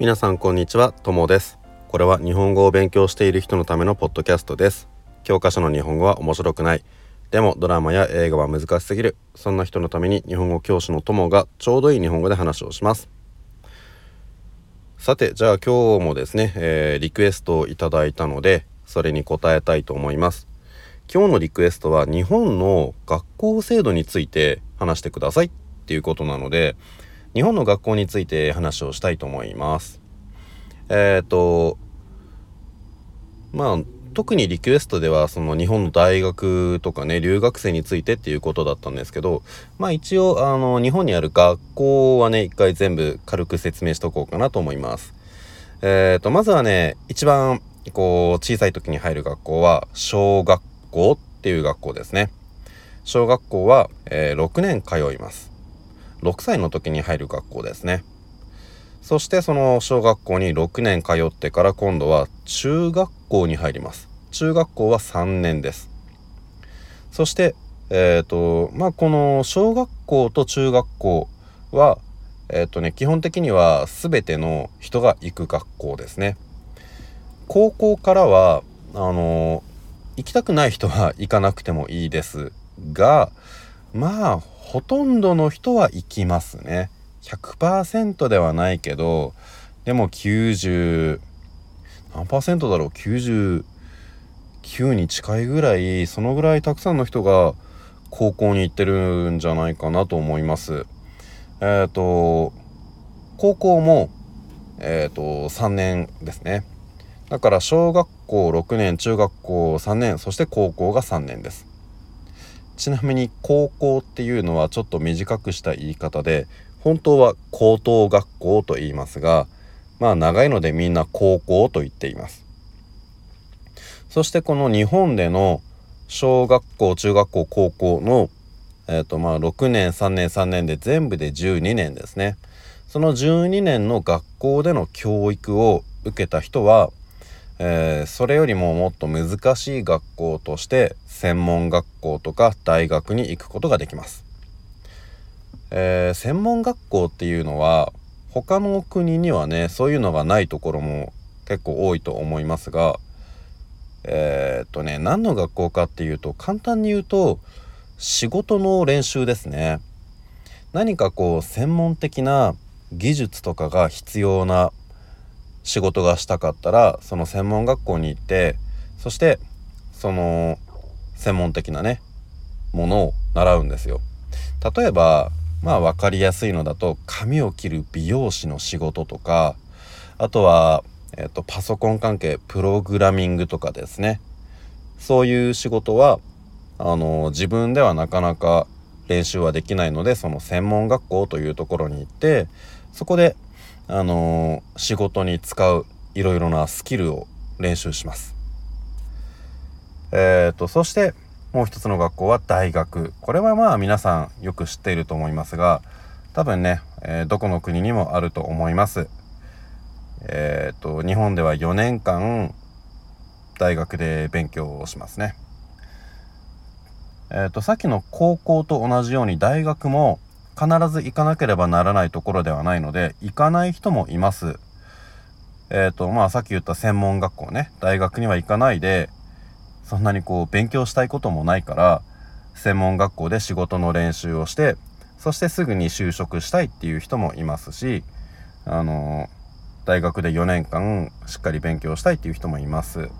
皆さんこんにちは、ともです。これは日本語を勉強している人のためのポッドキャストです。教科書の日本語は面白くない。でもドラマや映画は難しすぎる。そんな人のために日本語教師のともがちょうどいい日本語で話をします。さてじゃあ今日もですね、えー、リクエストをいただいたのでそれに答えたいと思います。今日のリクエストは日本の学校制度について話してくださいっていうことなので日本の学校について話をしたいと思いますえっ、ー、とまあ特にリクエストではその日本の大学とかね留学生についてっていうことだったんですけどまあ一応あの日本にある学校はね一回全部軽く説明しとこうかなと思います。えっ、ー、とまずはね一番こう小さい時に入る学校は小学校っていう学校ですね。小学校は、えー、6年通います。6歳の時に入る学校ですね。そしてその小学校に6年通ってから今度は中学校に入ります。中学校は3年です。そしてえっ、ー、とまあこの小学校と中学校はえっ、ー、とね基本的には全ての人が行く学校ですね。高校からはあの行きたくない人は行かなくてもいいですがまあほとんどの人は行きますね100%ではないけどでも90何パーセントだろう？99に近いぐらいそのぐらいたくさんの人が高校に行ってるんじゃないかなと思います。えっ、ー、と高校もえっ、ー、と3年ですね。だから小学校6年中学校3年そして高校が3年です。ちなみに高校っていうのはちょっと短くした言い方で本当は高等学校と言いますがまあ長いのでみんな高校と言っています。そしてこの日本での小学校中学校高校のえーとまあ、6年3年3年で全部で12年ですね。その12年の学校での教育を受けた人は、えー、それよりももっと難しい学校として専門学校とか大学に行くことができます。えー、専門学校っていうのは他の国にはねそういうのがないところも結構多いと思いますがえー、っとね何の学校かっていうと簡単に言うと仕事の練習ですね。何かこう専門的な技術とかが必要な仕事がしたかったらその専門学校に行ってそしてその専門的なねものを習うんですよ例えばまあ分かりやすいのだと髪を切る美容師の仕事とかあとは、えーと、パソコン関係プログラミングとかですねそういう仕事はあの自分ではなかなか練習はできないのでその専門学校というところに行ってそこであの仕事に使ういろいろなスキルを練習します。えーとそしてもう一つの学校は大学。これはまあ皆さんよく知っていると思いますが多分ね、えー、どこの国にもあると思います。えっ、と日本では4年間大学で勉強をしますね。えっ、とさっきの高校と同じように大学も必ず行かなければならないところではないので行かない人もいます。えっ、とまあさっき言った専門学校ね。大学には行かないでそんなにこう勉強したいこともないから専門学校で仕事の練習をしてそしてすぐに就職したいっていう人もいますしあの大学で4年間しっかり勉強したいっていう人もいます。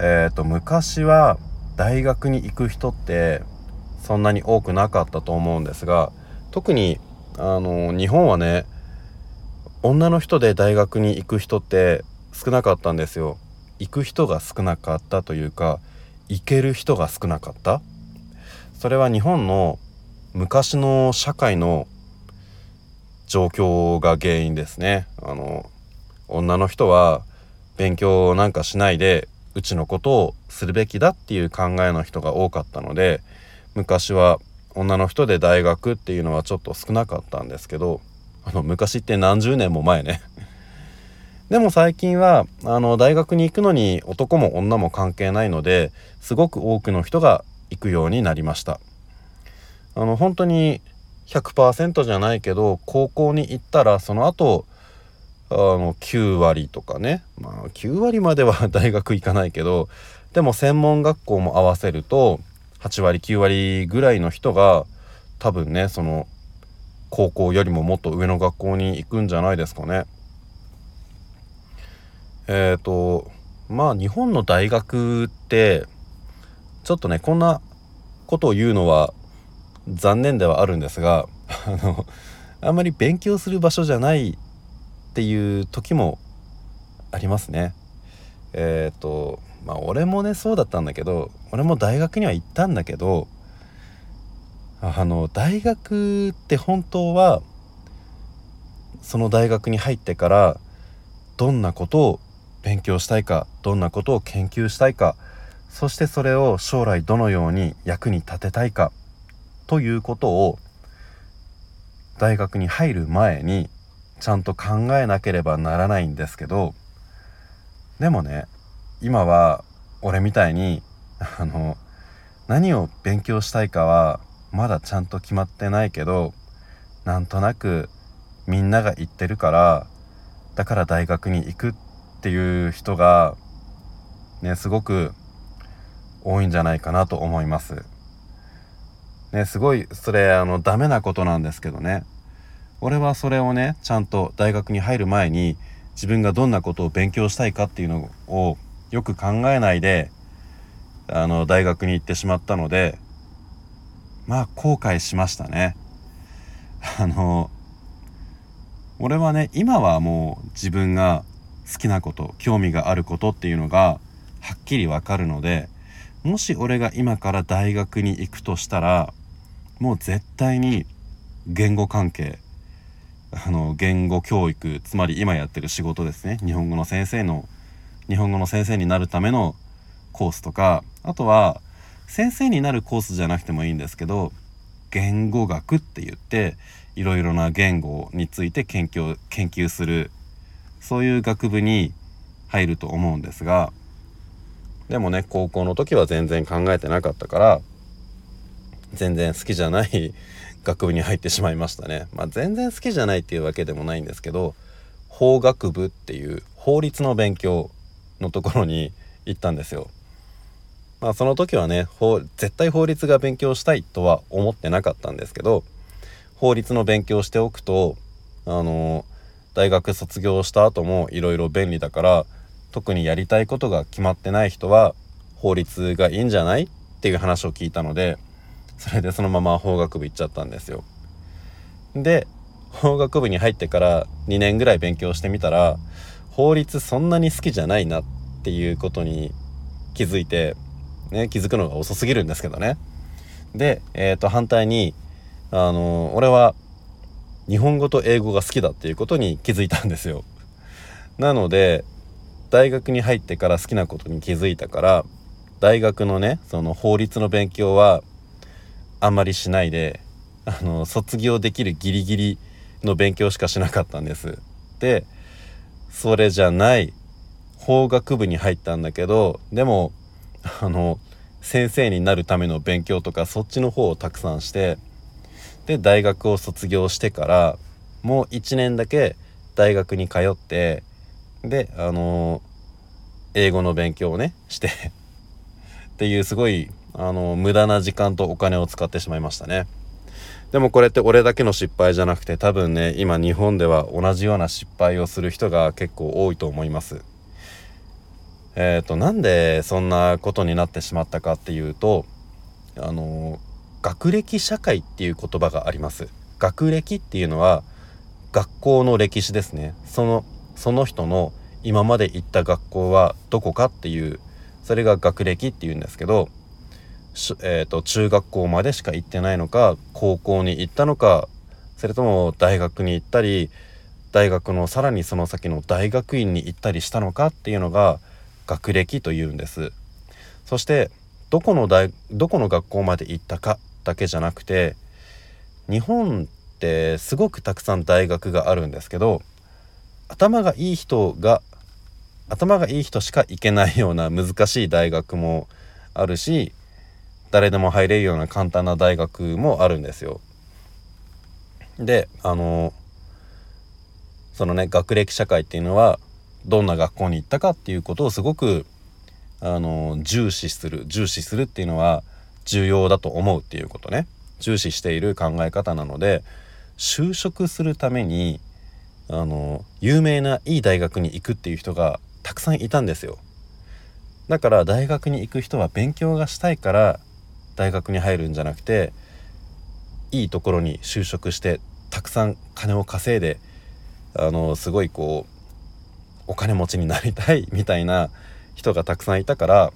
えっ、ー、と昔は大学に行く人ってそんなに多くなかったと思うんですが特にあの日本はね女の人で大学に行く人って少なかったんですよ。行く人が少なかったというか行ける人が少なかった？それは日本の昔の社会の状況が原因ですね。あの女の人は勉強なんかしないでうちのことをするべきだっていう考えの人が多かったので昔は女の人で大学っていうのはちょっと少なかったんですけどあの昔って何十年も前ね。でも最近はあの大学に行くのに男も女も関係ないのですごく多くの人が行くようになりましたあの本当に100%じゃないけど高校に行ったらその後あの9割とかねまあ9割までは 大学行かないけどでも専門学校も合わせると8割9割ぐらいの人が多分ねその高校よりももっと上の学校に行くんじゃないですかね。えっ、ー、とまあ日本の大学ってちょっとねこんなことを言うのは残念ではあるんですが あのあんまり勉強する場所じゃないっていう時もありますね。えっ、ー、とまあ俺もねそうだったんだけど俺も大学には行ったんだけどあの大学って本当はその大学に入ってからどんなことを勉強したいかどんなことを研究したいかそしてそれを将来どのように役に立てたいかということを大学に入る前にちゃんと考えなければならないんですけどでもね今は俺みたいにあの何を勉強したいかはまだちゃんと決まってないけどなんとなくみんなが言ってるからだから大学に行くっっていう人がねすごく多いんじゃないかなと思います。ねすごいそれあのダメなことなんですけどね俺はそれをねちゃんと大学に入る前に自分がどんなことを勉強したいかっていうのをよく考えないであの大学に行ってしまったのでまあ後悔しましたね。あの俺はね今はもう自分が好きなこと興味があることっていうのがはっきりわかるのでもし俺が今から大学に行くとしたらもう絶対に言語関係あの言語教育つまり今やってる仕事ですね。日本語の先生の日本語の先生になるためのコースとかあとは先生になるコースじゃなくてもいいんですけど言語学って言っていろいろな言語について研究研究するそういう学部に入ると思うんですがでもね高校の時は全然考えてなかったから全然好きじゃない 学部に入ってしまいましたね。まあ、全然好きじゃないっていうわけでもないんですけど法学部っていう法律の勉強のところに行ったんですよ。まあその時はね法絶対法律が勉強したいとは思ってなかったんですけど法律の勉強しておくとあの大学卒業した後もいろいろ便利だから特にやりたいことが決まってない人は法律がいいんじゃない？っていう話を聞いたのでそれでそのまま法学部行っちゃったんですよ。で法学部に入ってから2年ぐらい勉強してみたら法律そんなに好きじゃないなっていうことに気づいてね、気づくのが遅すぎるんですけどね。で、えっ、ー、と、反対に、あの、俺は日本語と英語が好きだっていうことに気づいたんですよ。なので、大学に入ってから好きなことに気づいたから、大学のね、その法律の勉強はあんまりしないで、あの、卒業できるギリギリの勉強しかしなかったんです。で、それじゃない法学部に入ったんだけど、でもあの先生になるための勉強とかそっちの方をたくさんしてで大学を卒業してからもう1年だけ大学に通ってであの英語の勉強をねしてっていうすごいあの無駄な時間とお金を使ってしまいましたね。でもこれって俺だけの失敗じゃなくて多分ね今日本では同じような失敗をする人が結構多いと思います。えっ、ー、となんでそんなことになってしまったかっていうとあの学歴社会っていう言葉があります。学歴っていうのは学校の歴史ですね。そのその人の今まで行った学校はどこかっていうそれが学歴っていうんですけど、えーと、中学校までしか行ってないのか高校に行ったのかそれとも大学に行ったり大学のさらにその先の大学院に行ったりしたのかっていうのが学歴というんです。そしてどこの大どこの学校まで行ったかだけじゃなくて日本ってすごくたくさん大学があるんですけど頭がいい人が頭がいい人しか行けないような難しい大学もあるし誰でも入れるような簡単な大学もあるんですよ。であのそのね学歴社会っていうのはどんな学校に行ったかっていうことをすごくあの重視する重視するっていうのは重要だと思うっていうことね。重視している考え方なので就職するためにあの有名ないい大学に行くっていう人がたくさんいたんですよ。だから大学に行く人は勉強がしたいから大学に入るんじゃなくていいところに就職してたくさん金を稼いであのすごいこうお金持ちになりたいみたいな人がたくさんいたから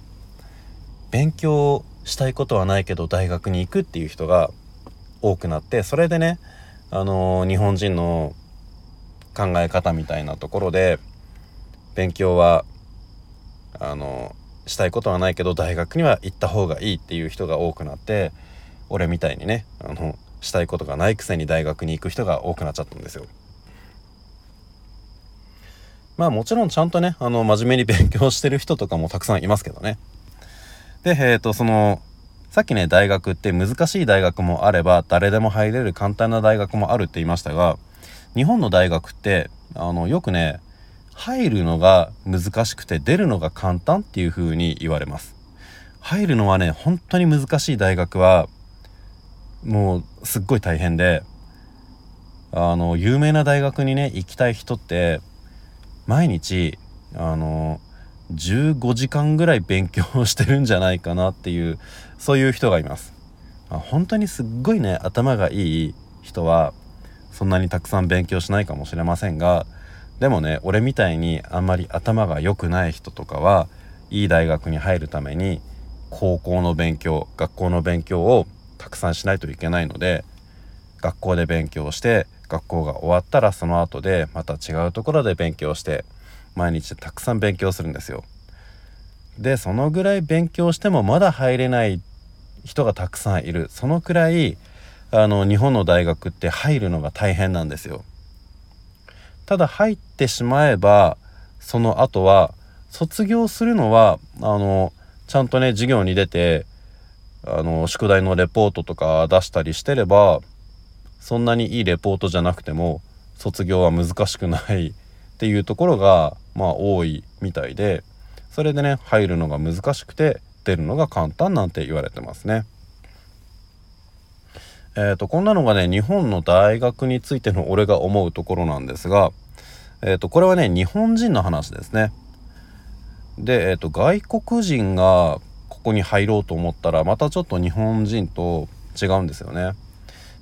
勉強したいことはないけど大学に行くっていう人が多くなってそれでねあの日本人の考え方みたいなところで勉強はあのしたいことはないけど大学には行った方がいいっていう人が多くなって俺みたいにねあのしたいことがないくせに大学に行く人が多くなっちゃったんですよ。まあもちろんちゃんとねあの真面目に勉強してる人とかもたくさんいますけどね。でえっ、ー、とそのさっきね大学って難しい大学もあれば誰でも入れる簡単な大学もあるって言いましたが日本の大学ってあのよくね入るのが難しくて出るのが簡単っていう風に言われます。入るのはね本当に難しい大学はもうすっごい大変であの有名な大学にね行きたい人って毎日あの15時間ぐらい勉強してるんじゃないかなっていうそういう人がいます、まあ、本当にすっごいね頭がいい人はそんなにたくさん勉強しないかもしれませんがでもね俺みたいにあんまり頭が良くない人とかはいい大学に入るために高校の勉強学校の勉強をたくさんしないといけないので学校で勉強して学校が終わったらその後でまた違うところで勉強して毎日たくさん勉強するんですよ。でそのぐらい勉強してもまだ入れない人がたくさんいるそのくらいあの日本の大学って入るのが大変なんですよ。ただ入ってしまえばその後は卒業するのはあのちゃんとね授業に出てあの宿題のレポートとか出したりしてればそんなにいいレポートじゃなくても卒業は難しくないっていうところがまあ多いみたいでそれでね入るのが難しくて出るのが簡単なんて言われてますね。えーと、こんなのがね日本の大学についての俺が思うところなんですが、えーと、これはね日本人の話ですね。で、えーと、外国人がここに入ろうと思ったらまたちょっと日本人と違うんですよね。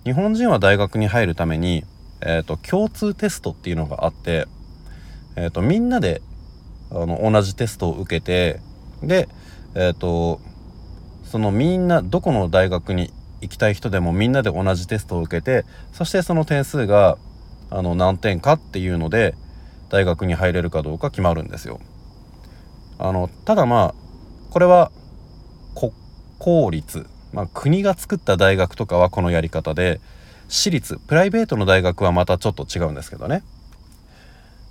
日本人は大学に入るために、えー、と共通テストっていうのがあって、えー、とみんなであの同じテストを受けてでえっ、ー、とそのみんなどこの大学に行きたい人でもみんなで同じテストを受けてそしてその点数があの何点かっていうので大学に入れるかどうか決まるんですよ。あのただまあこれは国公立、まあ、国が作った大学とかはこのやり方で私立プライベートの大学はまたちょっと違うんですけどね。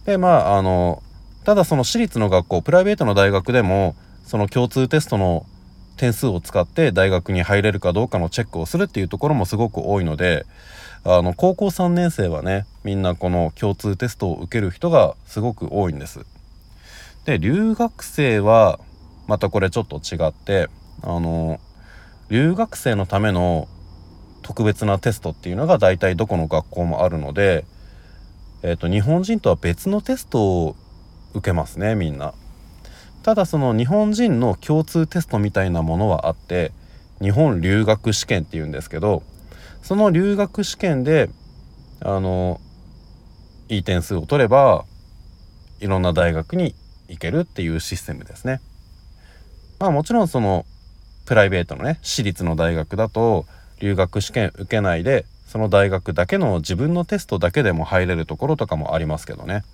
でまああのただその私立の学校プライベートの大学でもその共通テストの点数を使って大学に入れるかどうかのチェックをするっていうところもすごく多いのであの高校3年生はねみんなこの共通テストを受ける人がすごく多いんです。で留学生はまたこれちょっと違ってあの留学生のための特別なテストっていうのが大体どこの学校もあるので、えーと日本人とは別のテストを受けますねみんな。ただその日本人の共通テストみたいなものはあって日本留学試験っていうんですけどその留学試験であのいい点数を取ればいろんな大学に行けるっていうシステムですね。まあもちろんそのプライベートのね私立の大学だと留学試験受けないでその大学だけの自分のテストだけでも入れるところとかもありますけどね。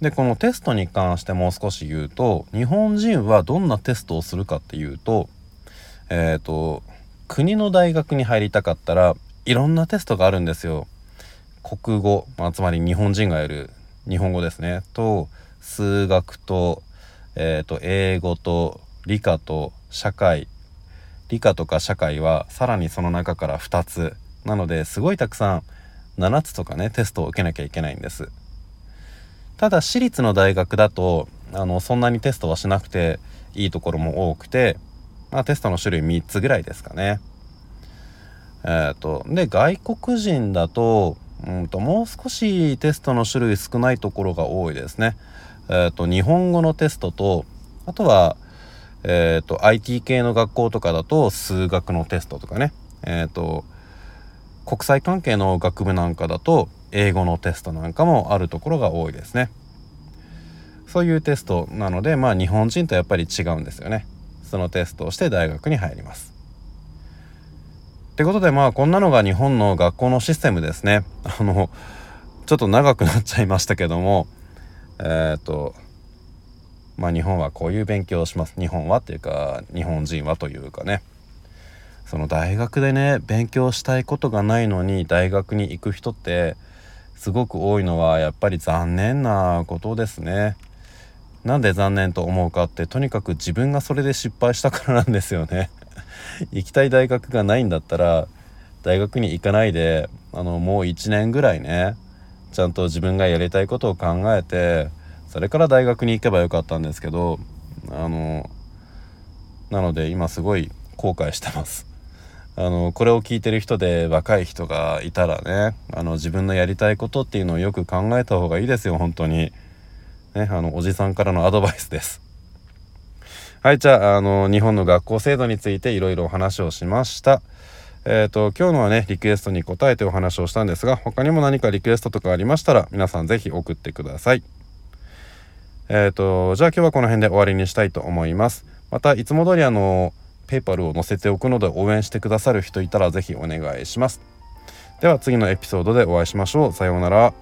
でこのテストに関してもう少し言うと日本人はどんなテストをするかっていうとえっ、ー、と国の大学に入りたかったらいろんなテストがあるんですよ。国語、まあ、つまり日本人がやる日本語ですねと数学と,、えーと、英語と理科と社会理科とか社会はさらにその中から2つ。なのですごいたくさん7つとかねテストを受けなきゃいけないんです。ただ私立の大学だとあのそんなにテストはしなくていいところも多くて、まあ、テストの種類3つぐらいですかね。えっ、ー、とで外国人だとうんともう少しテストの種類少ないところが多いですね。えっ、ー、と日本語のテストとあとはえっ、ー、と IT 系の学校とかだと数学のテストとかね。えっ、と国際関係の学部なんかだと英語のテストなんかもあるところが多いですね。そういうテストなのでまあ日本人とやっぱり違うんですよね。そのテストをして大学に入ります。ってことでまあこんなのが日本の学校のシステムですね。あのちょっと長くなっちゃいましたけどもえっ、とまあ日本はこういう勉強をします日本はっていうか日本人はというかねその大学でね勉強したいことがないのに大学に行く人ってすごく多いのはやっぱり残念なことですね。なんで残念と思うかってとにかく自分がそれで失敗したからなんですよね。行きたい大学がないんだったら大学に行かないであのもう1年ぐらいねちゃんと自分がやりたいことを考えてそれから大学に行けばよかったんですけどあのなので今すごい後悔してます。あのこれを聞いてる人で若い人がいたらねあの自分のやりたいことっていうのをよく考えた方がいいですよ本当に。ねあのおじさんからのアドバイスです。はいじゃああの日本の学校制度についていろいろお話をしました。えっ、ー、と今日のはねリクエストに答えてお話をしたんですが他にも何かリクエストとかありましたら皆さん是非送ってください。えっ、ー、とじゃあ今日はこの辺で終わりにしたいと思いますまたいつも通りあのペイパルを載せておくので応援してくださる人いたらぜひお願いします。では次のエピソードでお会いしましょう。さようなら。